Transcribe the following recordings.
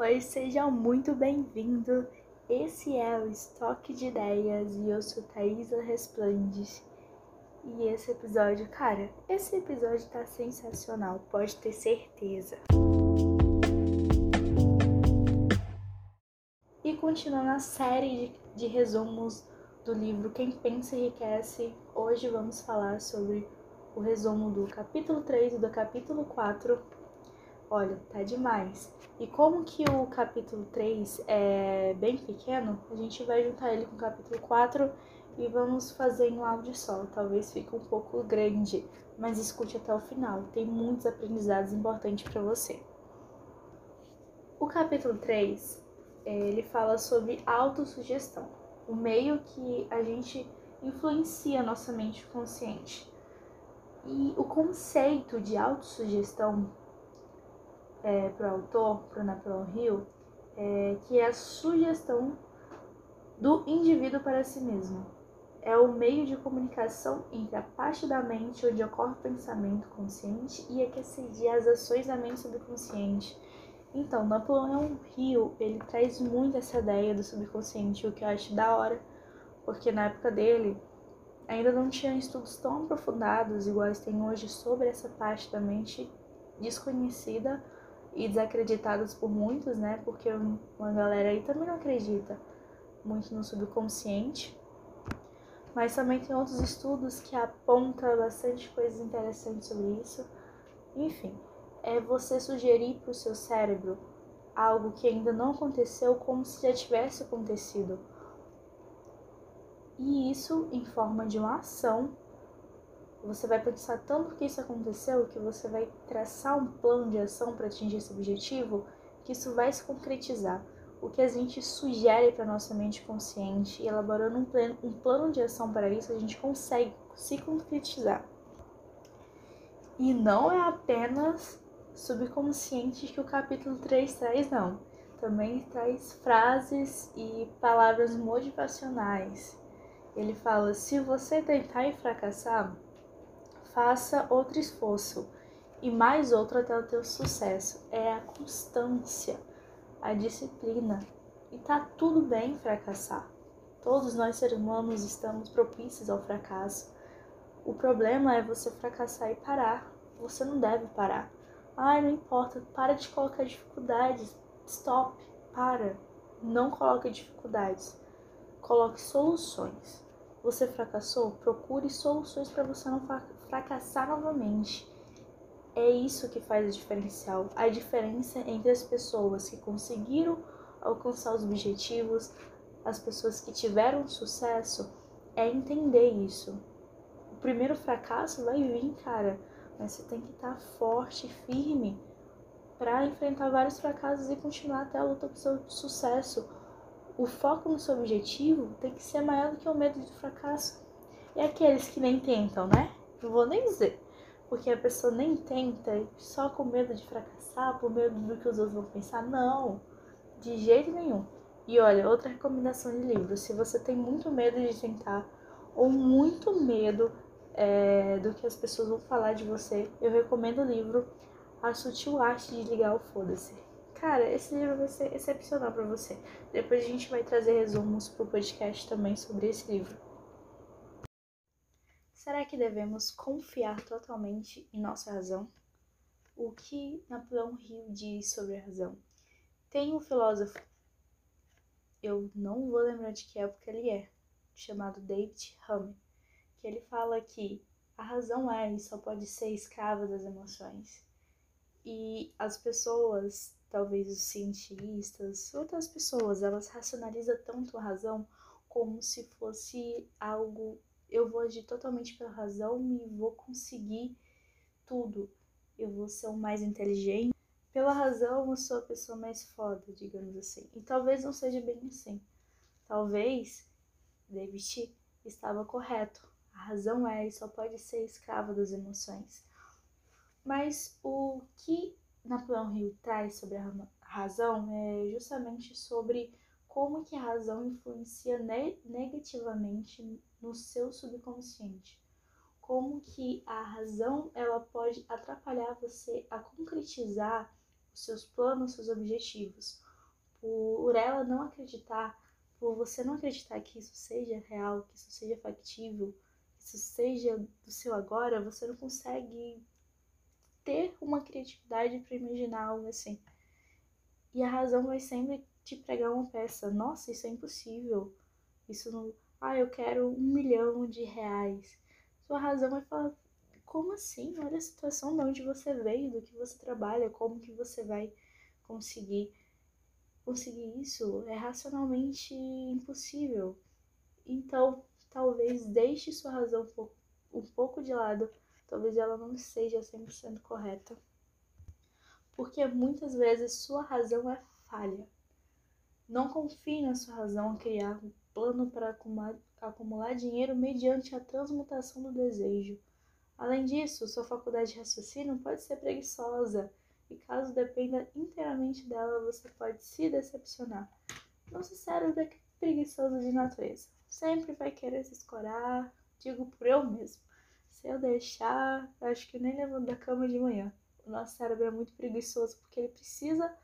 Oi, seja muito bem-vindo. Esse é o Estoque de Ideias e eu sou Thaisa Resplandes. E esse episódio, cara, esse episódio tá sensacional, pode ter certeza. E continuando a série de, de resumos do livro Quem Pensa Enriquece, hoje vamos falar sobre o resumo do capítulo 3 e do capítulo 4. Olha, tá demais. E como que o capítulo 3 é bem pequeno, a gente vai juntar ele com o capítulo 4 e vamos fazer em um áudio só. Talvez fique um pouco grande, mas escute até o final. Tem muitos aprendizados importantes para você. O capítulo 3, ele fala sobre autossugestão, o meio que a gente influencia a nossa mente consciente. E o conceito de autossugestão é, para o autor, para Napoleão Hill, é, que é a sugestão do indivíduo para si mesmo. É o meio de comunicação entre a parte da mente onde ocorre o pensamento consciente e a que assedia as ações da mente subconsciente. Então, Napoleão Hill, ele traz muito essa ideia do subconsciente, o que eu acho da hora, porque na época dele ainda não tinha estudos tão aprofundados iguais tem hoje sobre essa parte da mente desconhecida e desacreditadas por muitos, né? Porque uma galera aí também não acredita muito no subconsciente. Mas também tem outros estudos que apontam bastante coisas interessantes sobre isso. Enfim, é você sugerir para o seu cérebro algo que ainda não aconteceu como se já tivesse acontecido e isso em forma de uma ação. Você vai pensar tanto que isso aconteceu que você vai traçar um plano de ação para atingir esse objetivo, que isso vai se concretizar. O que a gente sugere para nossa mente consciente e elaborando um plano, um plano de ação para isso, a gente consegue se concretizar. E não é apenas subconsciente que o capítulo 3 traz, não. Também traz frases e palavras motivacionais ele fala: se você tentar e fracassar, faça outro esforço e mais outro até o teu sucesso. É a constância, a disciplina. E tá tudo bem fracassar. Todos nós seres humanos estamos propícios ao fracasso. O problema é você fracassar e parar. Você não deve parar. Ai, não importa, para de colocar dificuldades. Stop, para. Não coloque dificuldades. Coloque soluções. Você fracassou? Procure soluções para você não fracassar novamente. É isso que faz a diferencial. A diferença entre as pessoas que conseguiram alcançar os objetivos, as pessoas que tiveram sucesso, é entender isso. O primeiro fracasso vai vir, cara, mas você tem que estar tá forte, firme para enfrentar vários fracassos e continuar até a luta pro seu sucesso o foco no seu objetivo tem que ser maior do que o medo de fracasso. E aqueles que nem tentam, né? Não vou nem dizer. Porque a pessoa nem tenta só com medo de fracassar, por medo do que os outros vão pensar. Não, de jeito nenhum. E olha, outra recomendação de livro: se você tem muito medo de tentar, ou muito medo é, do que as pessoas vão falar de você, eu recomendo o livro A Sutil Arte de Ligar o Foda-se. Cara, esse livro vai ser excepcional para você. Depois a gente vai trazer resumos pro podcast também sobre esse livro. Será que devemos confiar totalmente em nossa razão? O que Napoleão Hill diz sobre a razão? Tem um filósofo, eu não vou lembrar de que época ele é, chamado David Hume, que ele fala que a razão é e só pode ser escrava das emoções. E as pessoas talvez os cientistas, outras pessoas, elas racionalizam tanto a razão como se fosse algo eu vou agir totalmente pela razão e vou conseguir tudo. Eu vou ser o mais inteligente. Pela razão, eu sou a pessoa mais foda, digamos assim. E talvez não seja bem assim. Talvez David estava correto. A razão é e só pode ser escrava das emoções. Mas o que Napoleão Hill traz sobre a razão é justamente sobre como que a razão influencia ne negativamente no seu subconsciente. Como que a razão ela pode atrapalhar você a concretizar os seus planos, seus objetivos. por ela não acreditar, por você não acreditar que isso seja real, que isso seja factível, que isso seja do seu agora, você não consegue ter uma criatividade para imaginar algo assim. E a razão vai sempre te pregar uma peça. Nossa, isso é impossível. Isso não. Ah, eu quero um milhão de reais. Sua razão vai falar: como assim? Olha a situação de onde você veio, do que você trabalha, como que você vai conseguir conseguir isso é racionalmente impossível. Então, talvez deixe sua razão um pouco, de lado, talvez ela não seja 100% correta. Porque muitas vezes sua razão é falha. Não confie na sua razão a criar um plano para acumular, dinheiro mediante a transmutação do desejo. Além disso, sua faculdade de raciocínio pode ser preguiçosa e caso dependa inteiramente dela, você pode se decepcionar. Nosso cérebro é preguiçoso de natureza. Sempre vai querer se escorar, digo por eu mesmo. Se eu deixar, acho que nem levanto da cama de manhã. O nosso cérebro é muito preguiçoso porque ele precisa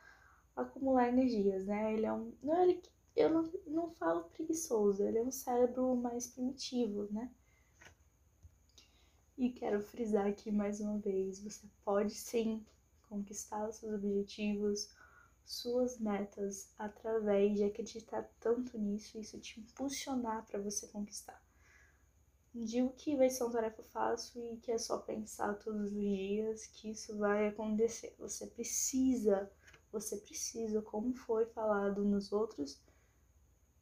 acumular energias, né? Ele é um. Não, ele, eu não, não falo preguiçoso, ele é um cérebro mais primitivo, né? E quero frisar aqui mais uma vez: você pode sim conquistar os seus objetivos, suas metas, através de acreditar tanto nisso isso te impulsionar para você conquistar. Digo que vai ser uma tarefa fácil e que é só pensar todos os dias que isso vai acontecer. Você precisa, você precisa, como foi falado nos outros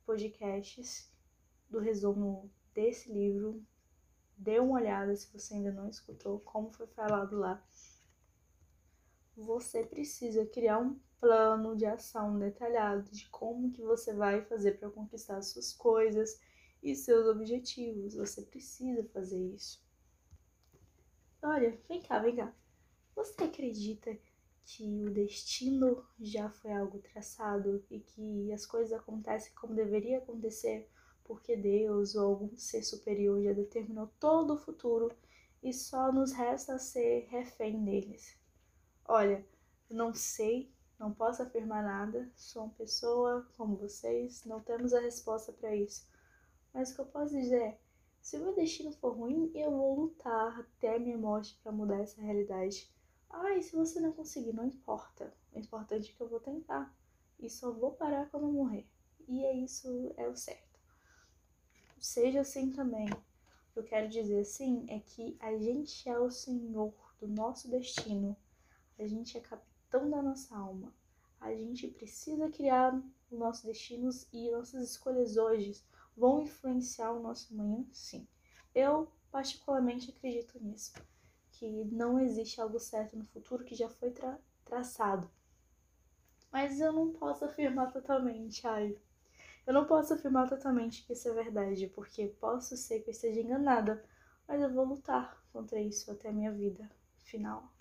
podcasts do resumo desse livro, dê uma olhada se você ainda não escutou, como foi falado lá você precisa criar um plano de ação detalhado de como que você vai fazer para conquistar suas coisas e seus objetivos. Você precisa fazer isso. Olha, vem cá, vem cá. Você acredita que o destino já foi algo traçado e que as coisas acontecem como deveria acontecer porque Deus ou algum ser superior já determinou todo o futuro e só nos resta ser refém deles? Olha, não sei, não posso afirmar nada, sou uma pessoa como vocês, não temos a resposta para isso. Mas o que eu posso dizer é: se o meu destino for ruim, eu vou lutar até a minha morte para mudar essa realidade. E se você não conseguir, não importa. O importante é que eu vou tentar. E só vou parar quando eu morrer. E é isso, é o certo. Seja assim também. O que eu quero dizer assim é que a gente é o senhor do nosso destino. A gente é capitão da nossa alma. A gente precisa criar os nossos destinos e nossas escolhas hoje vão influenciar o nosso amanhã, sim. Eu particularmente acredito nisso, que não existe algo certo no futuro que já foi tra traçado. Mas eu não posso afirmar totalmente, ai. Eu não posso afirmar totalmente que isso é verdade, porque posso ser que eu esteja enganada, mas eu vou lutar contra isso até a minha vida final.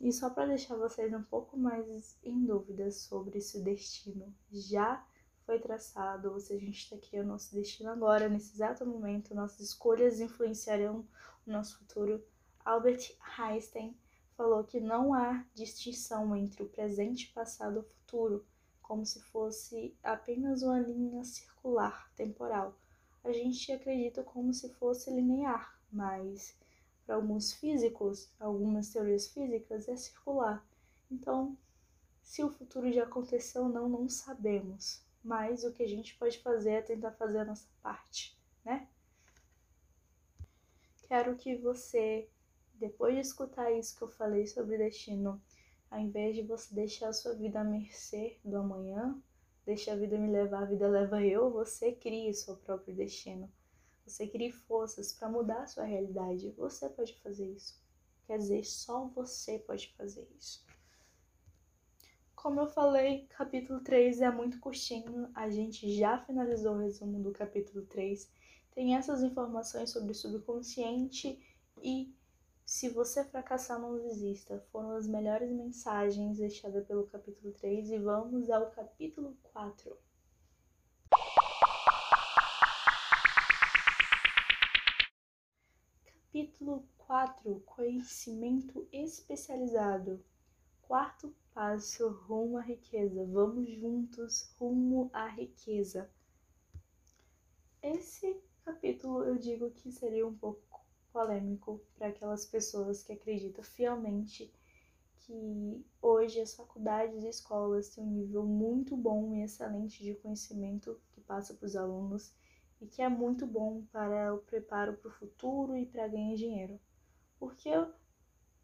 E só para deixar vocês um pouco mais em dúvida sobre se o destino já foi traçado ou se a gente está criando nosso destino agora, nesse exato momento, nossas escolhas influenciarão o nosso futuro. Albert Einstein falou que não há distinção entre o presente, passado ou futuro, como se fosse apenas uma linha circular temporal. A gente acredita como se fosse linear, mas para alguns físicos, algumas teorias físicas, é circular. Então, se o futuro já aconteceu ou não, não sabemos. Mas o que a gente pode fazer é tentar fazer a nossa parte, né? Quero que você, depois de escutar isso que eu falei sobre destino, ao invés de você deixar a sua vida à mercê do amanhã, deixa a vida me levar, a vida leva eu, você crie seu próprio destino você crie forças para mudar a sua realidade. Você pode fazer isso. Quer dizer, só você pode fazer isso. Como eu falei, capítulo 3 é muito curtinho. A gente já finalizou o resumo do capítulo 3. Tem essas informações sobre o subconsciente e se você fracassar, não desista. Foram as melhores mensagens deixadas pelo capítulo 3 e vamos ao capítulo 4. Capítulo 4 Conhecimento especializado. Quarto passo rumo à riqueza. Vamos juntos rumo à riqueza. Esse capítulo eu digo que seria um pouco polêmico para aquelas pessoas que acreditam fielmente que hoje as faculdades e escolas têm um nível muito bom e excelente de conhecimento que passa para os alunos e que é muito bom para o preparo para o futuro e para ganhar dinheiro. Porque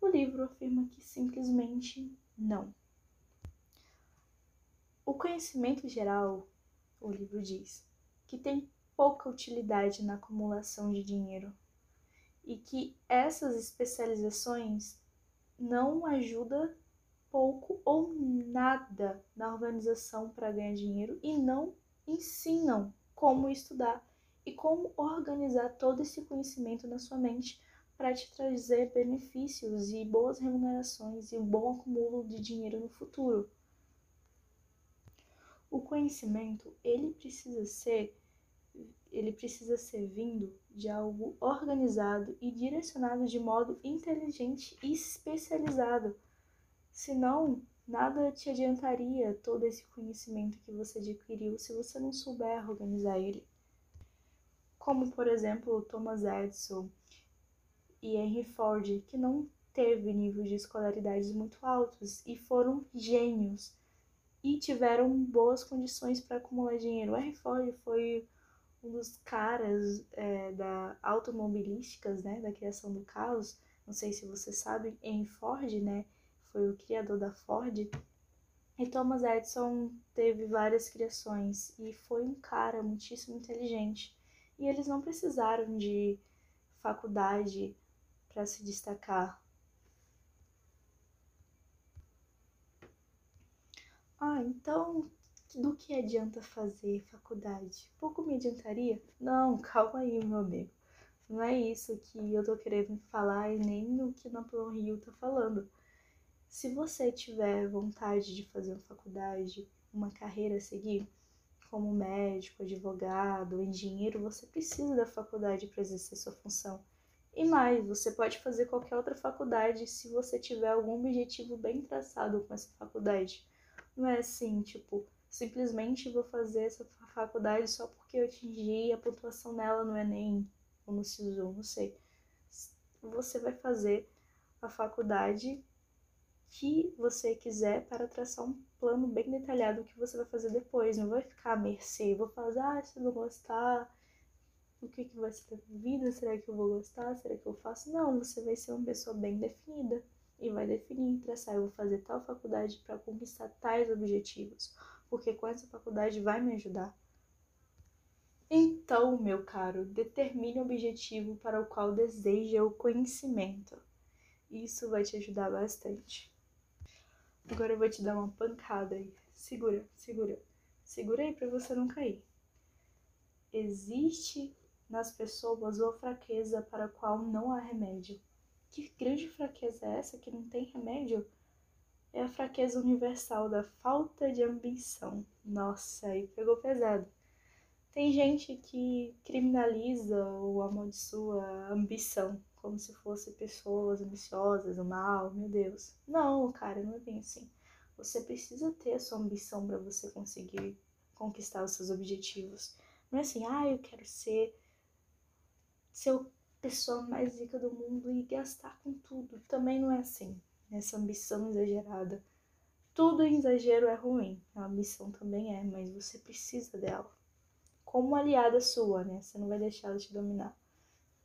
o livro afirma que simplesmente não. O conhecimento geral, o livro diz, que tem pouca utilidade na acumulação de dinheiro e que essas especializações não ajudam pouco ou nada na organização para ganhar dinheiro e não ensinam como estudar e como organizar todo esse conhecimento na sua mente para te trazer benefícios e boas remunerações e um bom acúmulo de dinheiro no futuro. O conhecimento, ele precisa ser ele precisa ser vindo de algo organizado e direcionado de modo inteligente e especializado. Senão, nada te adiantaria todo esse conhecimento que você adquiriu se você não souber organizar ele. Como, por exemplo, Thomas Edison, e Henry Ford, que não teve nível de escolaridades muito altos e foram gênios e tiveram boas condições para acumular dinheiro. O Henry Ford foi um dos caras é, da automobilísticas, né, da criação do carros. Não sei se você sabe, Henry Ford, né, foi o criador da Ford. E Thomas Edison teve várias criações e foi um cara muitíssimo inteligente. E eles não precisaram de faculdade para se destacar. Ah, então do que adianta fazer faculdade? Pouco me adiantaria? Não, calma aí, meu amigo. Não é isso que eu tô querendo falar e nem o que Napoleão Rio tá falando. Se você tiver vontade de fazer uma faculdade, uma carreira a seguir, como médico, advogado, engenheiro, você precisa da faculdade para exercer sua função. E mais, você pode fazer qualquer outra faculdade se você tiver algum objetivo bem traçado com essa faculdade. Não é assim, tipo, simplesmente vou fazer essa faculdade só porque eu atingi a pontuação nela no Enem ou no SISU, não sei. Você vai fazer a faculdade que você quiser para traçar um plano bem detalhado que você vai fazer depois. Não vai ficar à mercê, vou fazer, ah, se não gostar, o que, que vai ser da vida, será que eu vou gostar, será que eu faço? Não, você vai ser uma pessoa bem definida e vai definir, traçar, eu vou fazer tal faculdade para conquistar tais objetivos, porque com essa faculdade vai me ajudar. Então, meu caro, determine o objetivo para o qual deseja o conhecimento. Isso vai te ajudar bastante. Agora eu vou te dar uma pancada aí. Segura, segura. Segura aí para você não cair. Existe nas pessoas ou fraqueza para a qual não há remédio. Que grande fraqueza é essa que não tem remédio? É a fraqueza universal da falta de ambição. Nossa, aí pegou pesado. Tem gente que criminaliza ou amaldiçoa a ambição, como se fosse pessoas ambiciosas, o mal, meu Deus. Não, cara, não é bem assim. Você precisa ter a sua ambição para você conseguir conquistar os seus objetivos. Não é assim, ah, eu quero ser ser a pessoa mais rica do mundo e gastar com tudo. Também não é assim, essa ambição exagerada. Tudo em exagero é ruim, a ambição também é, mas você precisa dela. Como aliada sua, né? Você não vai deixar ela te dominar.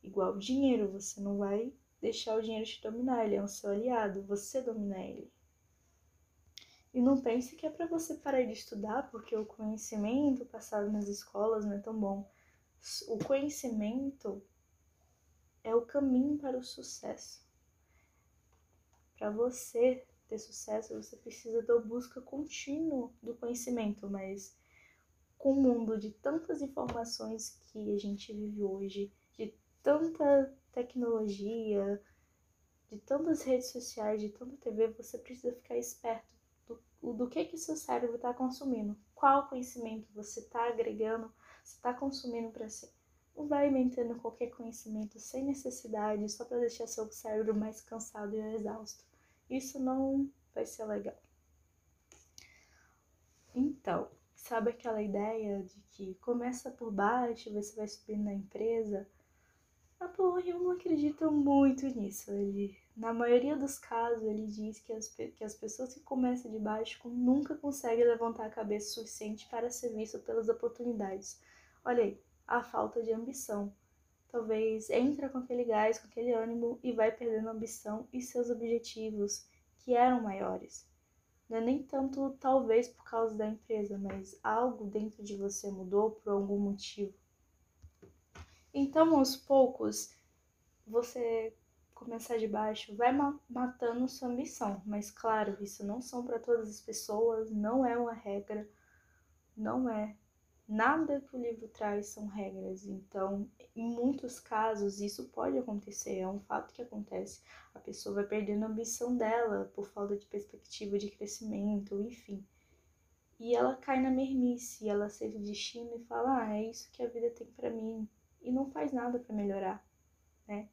Igual o dinheiro, você não vai deixar o dinheiro te dominar, ele é um seu aliado, você domina ele. E não pense que é para você parar de estudar, porque o conhecimento passado nas escolas não é tão bom. O conhecimento é o caminho para o sucesso. Para você ter sucesso, você precisa da busca contínua do conhecimento, mas com o mundo de tantas informações que a gente vive hoje, de tanta tecnologia, de tantas redes sociais, de tanta TV, você precisa ficar esperto do, do que que seu cérebro está consumindo, qual conhecimento você está agregando, você está consumindo para si. Não vai inventando qualquer conhecimento sem necessidade, só para deixar seu cérebro mais cansado e exausto. Isso não vai ser legal. Então, sabe aquela ideia de que começa por baixo, você vai subir na empresa? Napoleão não acredita muito nisso. Ele, na maioria dos casos, ele diz que as, que as pessoas que começam de baixo nunca conseguem levantar a cabeça suficiente para ser visto pelas oportunidades. Olha aí, a falta de ambição. Talvez entra com aquele gás, com aquele ânimo e vai perdendo a ambição e seus objetivos, que eram maiores. Não é nem tanto talvez por causa da empresa, mas algo dentro de você mudou por algum motivo. Então, aos poucos, você começar de baixo vai matando sua ambição. Mas, claro, isso não são para todas as pessoas, não é uma regra, não é. Nada que o livro traz são regras. Então, em muitos casos, isso pode acontecer, é um fato que acontece. A pessoa vai perdendo a ambição dela por falta de perspectiva de crescimento, enfim. E ela cai na mermice, ela aceita o destino e fala: ah, é isso que a vida tem para mim, e não faz nada para melhorar, né?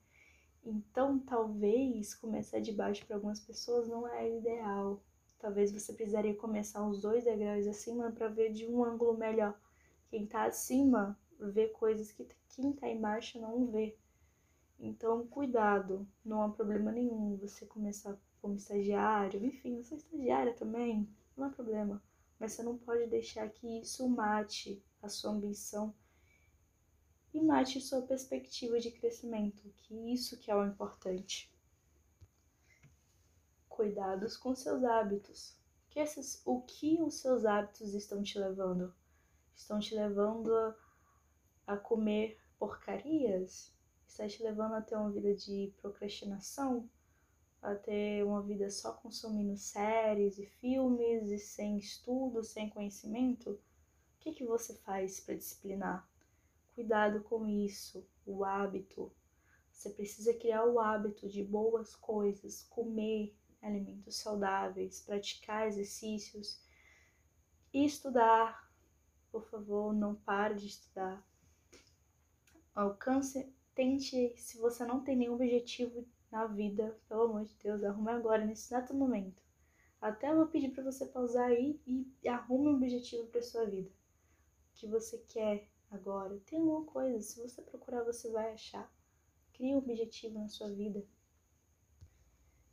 Então, talvez começar de baixo para algumas pessoas não é ideal. Talvez você precisaria começar uns dois degraus acima para ver de um ângulo melhor. Quem está acima vê coisas que quem está embaixo não vê. Então, cuidado, não há problema nenhum você começar como estagiário, enfim, você é estagiária também, não há problema. Mas você não pode deixar que isso mate a sua ambição e mate sua perspectiva de crescimento, que isso que é o importante. Cuidados com seus hábitos. Que esses, o que os seus hábitos estão te levando? Estão te levando a, a comer porcarias? Está te levando a ter uma vida de procrastinação? A ter uma vida só consumindo séries e filmes e sem estudo, sem conhecimento? O que, que você faz para disciplinar? Cuidado com isso, o hábito. Você precisa criar o hábito de boas coisas, comer alimentos saudáveis, praticar exercícios estudar. Por favor, não pare de estudar. Alcance, tente, se você não tem nenhum objetivo na vida, pelo amor de Deus, arrume agora, nesse exato momento. Até vou pedir para você pausar aí e arrume um objetivo para sua vida. O que você quer agora. Tem uma coisa, se você procurar, você vai achar. Crie um objetivo na sua vida.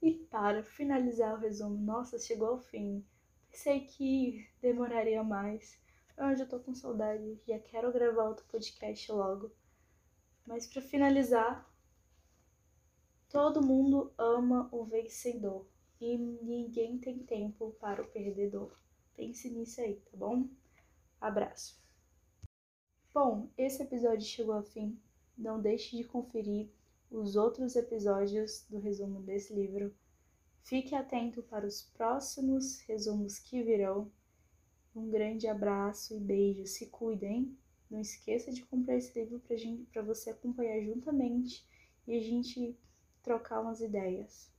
E para finalizar o resumo, nossa, chegou ao fim. Pensei que demoraria mais. Hoje eu tô com saudade, já quero gravar outro podcast logo. Mas para finalizar, todo mundo ama o vencedor e ninguém tem tempo para o perdedor. Pense nisso aí, tá bom? Abraço. Bom, esse episódio chegou ao fim. Não deixe de conferir os outros episódios do resumo desse livro. Fique atento para os próximos resumos que virão. Um grande abraço e beijo. Se cuidem. Não esqueça de comprar esse livro para você acompanhar juntamente e a gente trocar umas ideias.